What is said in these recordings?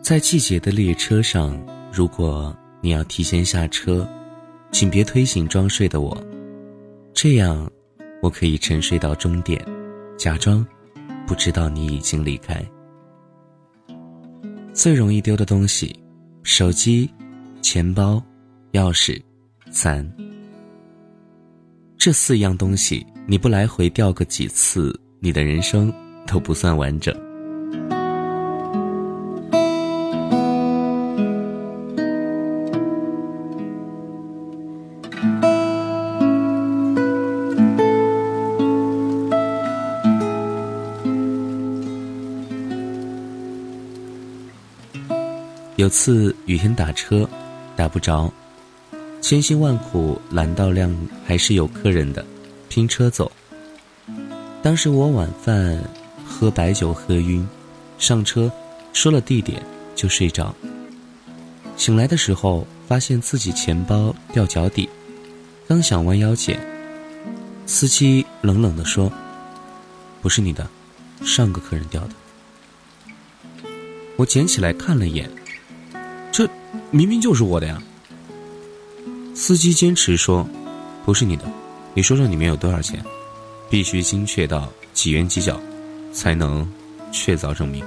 在季节的列车上，如果你要提前下车，请别推醒装睡的我，这样我可以沉睡到终点，假装不知道你已经离开。最容易丢的东西：手机、钱包、钥匙、伞。这四样东西，你不来回掉个几次，你的人生都不算完整。有次雨天打车，打不着，千辛万苦拦到辆还是有客人的，拼车走。当时我晚饭喝白酒喝晕，上车说了地点就睡着。醒来的时候发现自己钱包掉脚底，刚想弯腰捡，司机冷冷地说：“不是你的，上个客人掉的。”我捡起来看了一眼。明明就是我的呀！司机坚持说：“不是你的，你说说里面有多少钱，必须精确到几元几角，才能确凿证明。”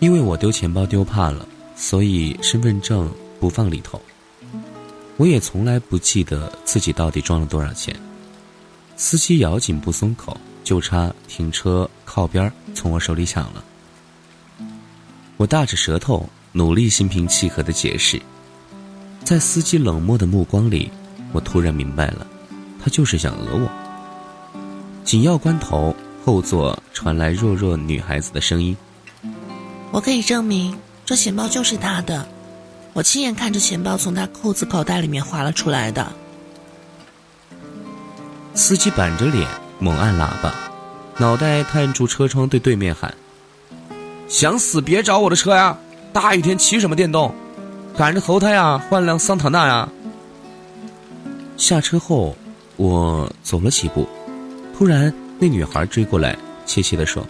因为我丢钱包丢怕了，所以身份证不放里头。我也从来不记得自己到底装了多少钱。司机咬紧不松口，就差停车靠边从我手里抢了。我大着舌头，努力心平气和的解释，在司机冷漠的目光里，我突然明白了，他就是想讹我。紧要关头，后座传来弱弱女孩子的声音：“我可以证明，这钱包就是他的，我亲眼看着钱包从他裤子口袋里面滑了出来的。”司机板着脸猛按喇叭，脑袋探出车窗对对面喊。想死别找我的车呀！大雨天骑什么电动？赶着投胎啊，换辆桑塔纳呀！下车后，我走了几步，突然那女孩追过来，怯怯地说：“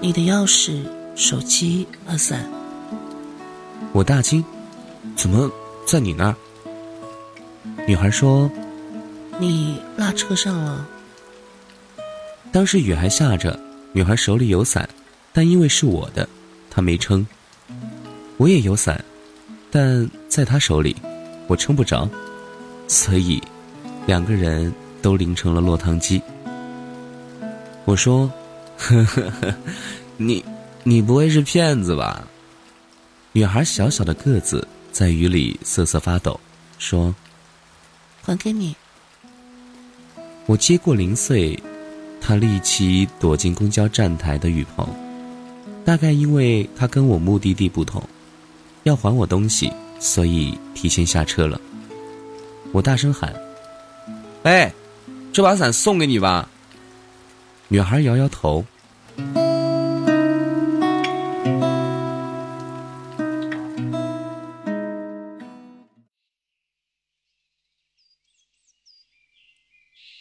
你的钥匙、手机和伞。”我大惊：“怎么在你那儿？”女孩说：“你落车上了。”当时雨还下着，女孩手里有伞。但因为是我的，他没撑。我也有伞，但在他手里，我撑不着，所以两个人都淋成了落汤鸡。我说：“呵呵呵，你你不会是骗子吧？”女孩小小的个子在雨里瑟瑟发抖，说：“还给你。”我接过零碎，他立即躲进公交站台的雨棚。大概因为他跟我目的地不同，要还我东西，所以提前下车了。我大声喊：“哎，这把伞送给你吧。”女孩摇摇头。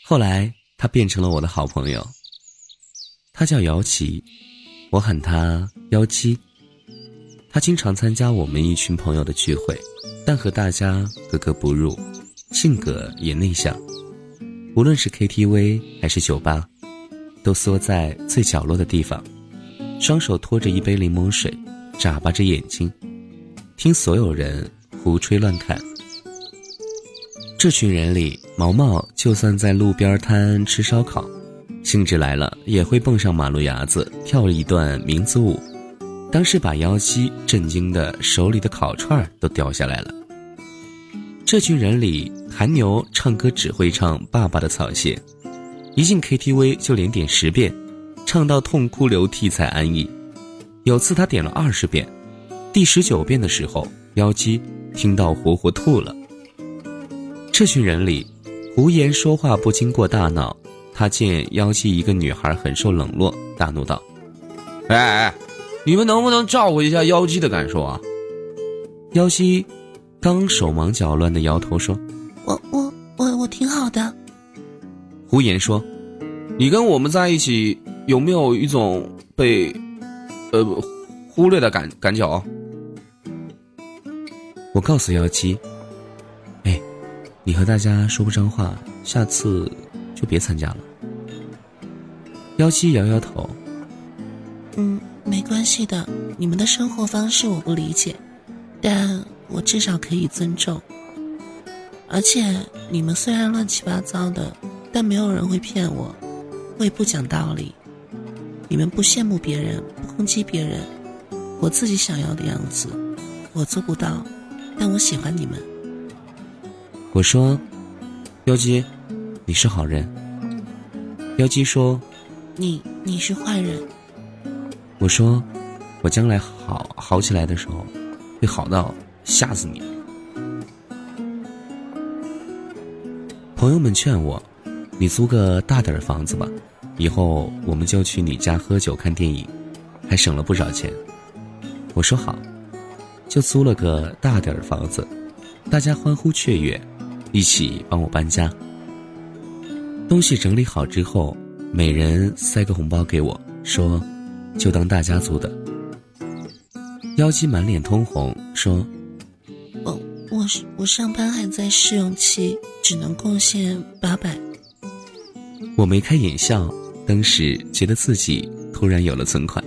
后来，他变成了我的好朋友。他叫姚琪。我喊他幺七，他经常参加我们一群朋友的聚会，但和大家格格不入，性格也内向。无论是 KTV 还是酒吧，都缩在最角落的地方，双手托着一杯柠檬水，眨巴着眼睛，听所有人胡吹乱侃。这群人里，毛毛就算在路边摊吃烧烤。兴致来了，也会蹦上马路牙子跳一段民族舞，当时把妖姬震惊的手里的烤串都掉下来了。这群人里，韩牛唱歌只会唱《爸爸的草鞋》，一进 KTV 就连点十遍，唱到痛哭流涕才安逸。有次他点了二十遍，第十九遍的时候，妖姬听到活活吐了。这群人里，胡言说话不经过大脑。他见妖姬一个女孩很受冷落，大怒道：“哎哎，你们能不能照顾一下妖姬的感受啊？”妖姬刚手忙脚乱的摇头说：“我我我我挺好的。”胡言说：“你跟我们在一起，有没有一种被呃忽略的感感觉？”我告诉妖姬：“哎，你和大家说不上话，下次。”就别参加了。妖姬摇摇头，嗯，没关系的。你们的生活方式我不理解，但我至少可以尊重。而且你们虽然乱七八糟的，但没有人会骗我，我也不讲道理。你们不羡慕别人，不攻击别人，我自己想要的样子，我做不到，但我喜欢你们。我说，妖姬。你是好人，妖姬说：“你你是坏人。”我说：“我将来好好起来的时候，会好到吓死你。”朋友们劝我：“你租个大点的房子吧，以后我们就去你家喝酒看电影，还省了不少钱。”我说好，就租了个大点的房子，大家欢呼雀跃，一起帮我搬家。东西整理好之后，每人塞个红包给我，说：“就当大家族的。”妖姬满脸通红，说：“我我我上班还在试用期，只能贡献八百。”我眉开眼笑，当时觉得自己突然有了存款。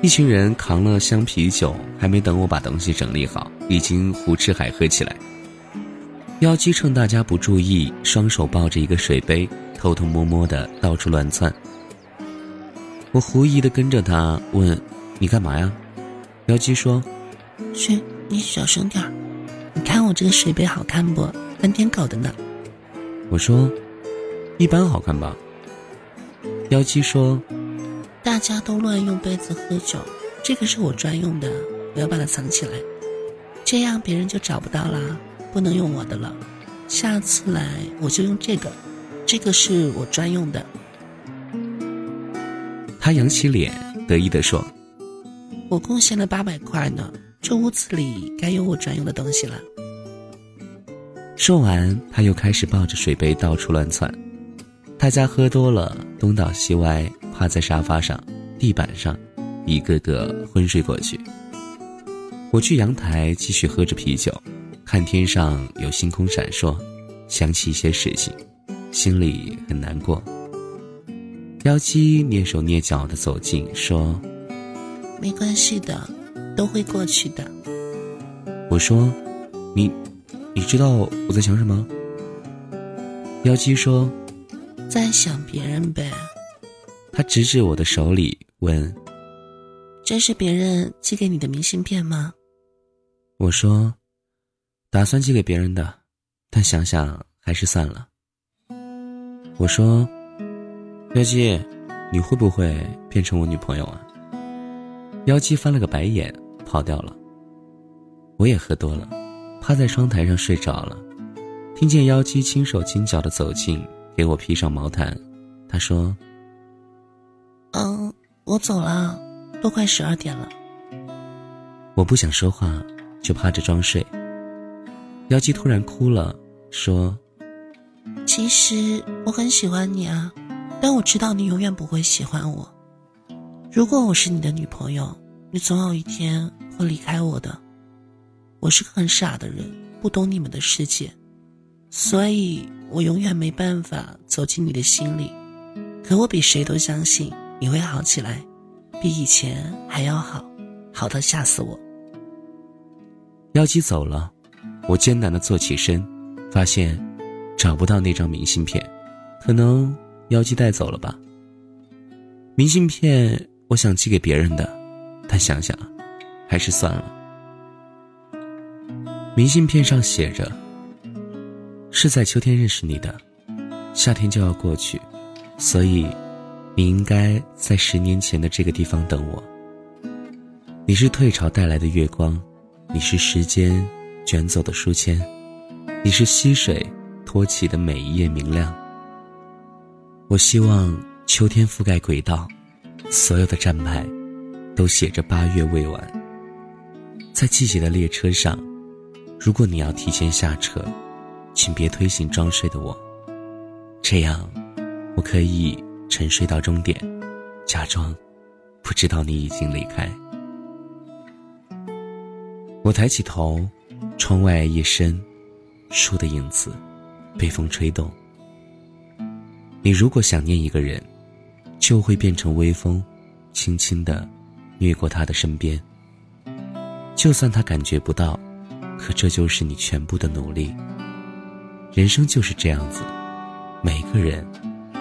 一群人扛了箱啤酒，还没等我把东西整理好，已经胡吃海喝起来。妖姬趁大家不注意，双手抱着一个水杯，偷偷摸摸的到处乱窜。我狐疑的跟着他问：“你干嘛呀？”妖姬说：“嘘，你小声点儿。你看我这个水杯好看不？翻天狗的呢。”我说：“一般好看吧。”妖姬说：“大家都乱用杯子喝酒，这个是我专用的，我要把它藏起来，这样别人就找不到啦。”不能用我的了，下次来我就用这个，这个是我专用的。他扬起脸，得意地说：“我贡献了八百块呢，这屋子里该有我专用的东西了。”说完，他又开始抱着水杯到处乱窜。大家喝多了，东倒西歪，趴在沙发上、地板上，一个个昏睡过去。我去阳台继续喝着啤酒。看天上有星空闪烁，想起一些事情，心里很难过。妖姬蹑手蹑脚的走近，说：“没关系的，都会过去的。”我说：“你，你知道我在想什么？”妖姬说：“在想别人呗。”他指指我的手里，问：“这是别人寄给你的明信片吗？”我说。打算寄给别人的，但想想还是算了。我说：“妖姬，你会不会变成我女朋友啊？”妖姬翻了个白眼，跑掉了。我也喝多了，趴在窗台上睡着了。听见妖姬轻手轻脚的走近，给我披上毛毯。她说：“嗯，我走了，都快十二点了。”我不想说话，就趴着装睡。妖姬突然哭了，说：“其实我很喜欢你啊，但我知道你永远不会喜欢我。如果我是你的女朋友，你总有一天会离开我的。我是个很傻的人，不懂你们的世界，所以我永远没办法走进你的心里。可我比谁都相信你会好起来，比以前还要好，好到吓死我。”妖姬走了。我艰难的坐起身，发现找不到那张明信片，可能妖姬带走了吧。明信片我想寄给别人的，但想想还是算了。明信片上写着：“是在秋天认识你的，夏天就要过去，所以你应该在十年前的这个地方等我。你是退潮带来的月光，你是时间。”卷走的书签，你是溪水托起的每一页明亮。我希望秋天覆盖轨道，所有的站牌都写着八月未完。在季节的列车上，如果你要提前下车，请别推醒装睡的我，这样我可以沉睡到终点，假装不知道你已经离开。我抬起头，窗外夜深，树的影子被风吹动。你如果想念一个人，就会变成微风，轻轻的掠过他的身边。就算他感觉不到，可这就是你全部的努力。人生就是这样子，每个人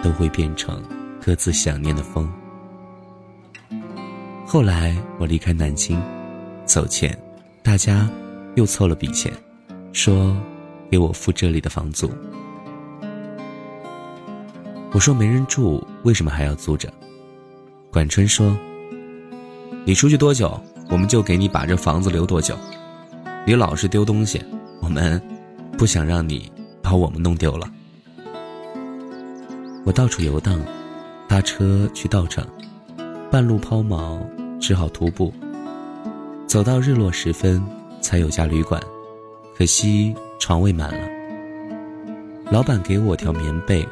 都会变成各自想念的风。后来我离开南京，走前，大家又凑了笔钱，说给我付这里的房租。我说没人住，为什么还要租着？管春说：“你出去多久，我们就给你把这房子留多久。你老是丢东西，我们不想让你把我们弄丢了。”我到处游荡，搭车去稻城，半路抛锚，只好徒步。走到日落时分，才有家旅馆，可惜床位满了。老板给我条棉被。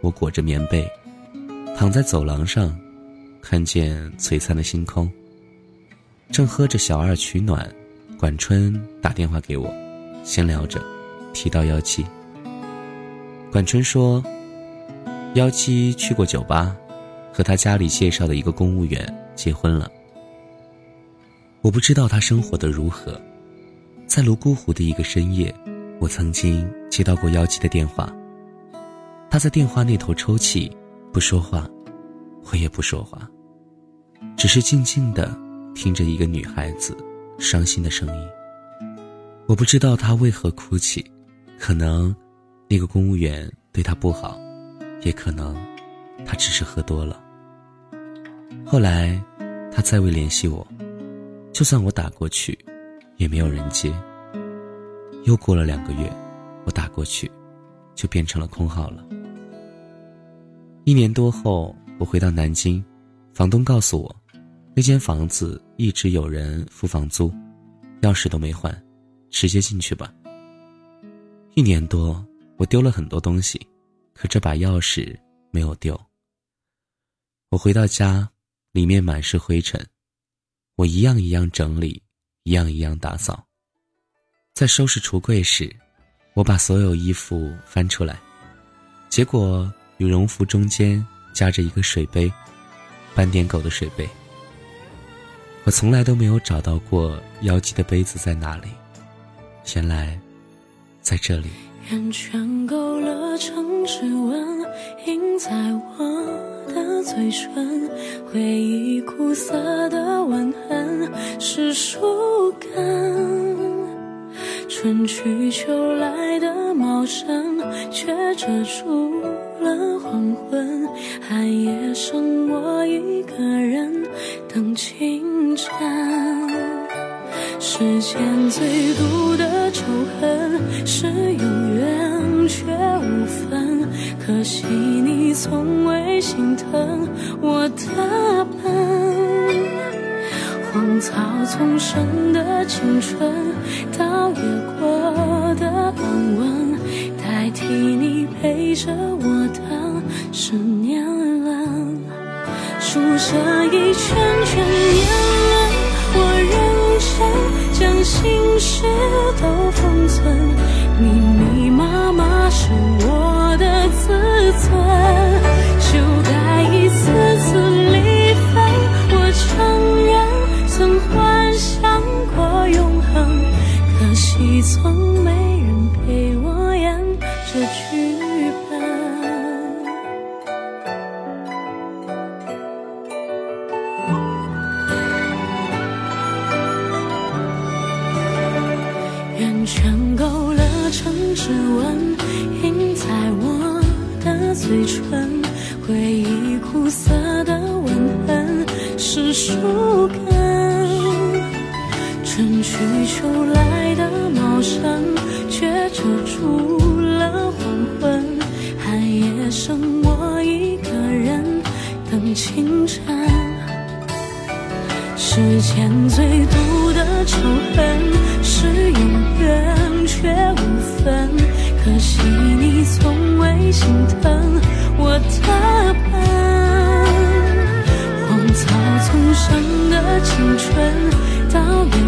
我裹着棉被，躺在走廊上，看见璀璨的星空。正喝着小二取暖，管春打电话给我，闲聊着，提到幺七。管春说，幺七去过酒吧，和他家里介绍的一个公务员结婚了。我不知道他生活的如何，在泸沽湖的一个深夜，我曾经接到过幺七的电话。他在电话那头抽泣，不说话，我也不说话，只是静静的听着一个女孩子伤心的声音。我不知道她为何哭泣，可能那个公务员对她不好，也可能她只是喝多了。后来他再未联系我，就算我打过去，也没有人接。又过了两个月，我打过去，就变成了空号了。一年多后，我回到南京，房东告诉我，那间房子一直有人付房租，钥匙都没换，直接进去吧。一年多，我丢了很多东西，可这把钥匙没有丢。我回到家，里面满是灰尘，我一样一样整理，一样一样打扫。在收拾橱柜时，我把所有衣服翻出来，结果。羽绒服中间夹着一个水杯，斑点狗的水杯。我从来都没有找到过妖姬的杯子在哪里，原来在这里。圆圈勾勒成指纹，印在我的嘴唇，回忆苦涩的吻痕是树根。春去秋来的茂盛，却遮住了黄昏。寒夜剩我一个人等清晨。世间最毒的仇恨是却无分，可惜你从未心疼我的笨。荒草丛生的青春，倒也过的安稳，代替你陪着我的是年轮。数着一圈圈最苦涩的吻痕，是树根春去秋来的茂盛，却遮住了黄昏。寒夜剩我一个人等清晨，世间最毒的仇恨，是有缘却无分。可惜你从未心疼我的笨。成伤的青春，到底。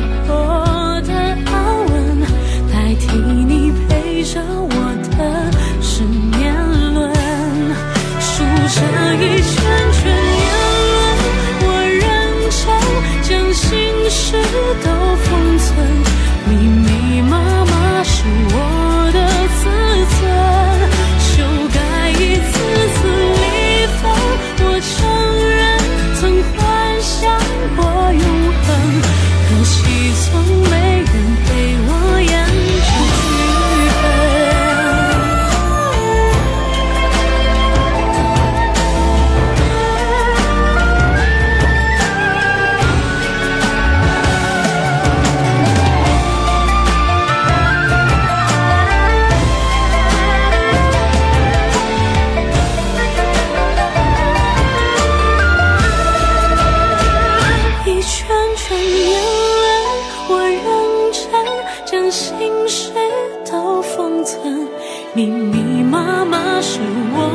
你从没。密密麻麻是我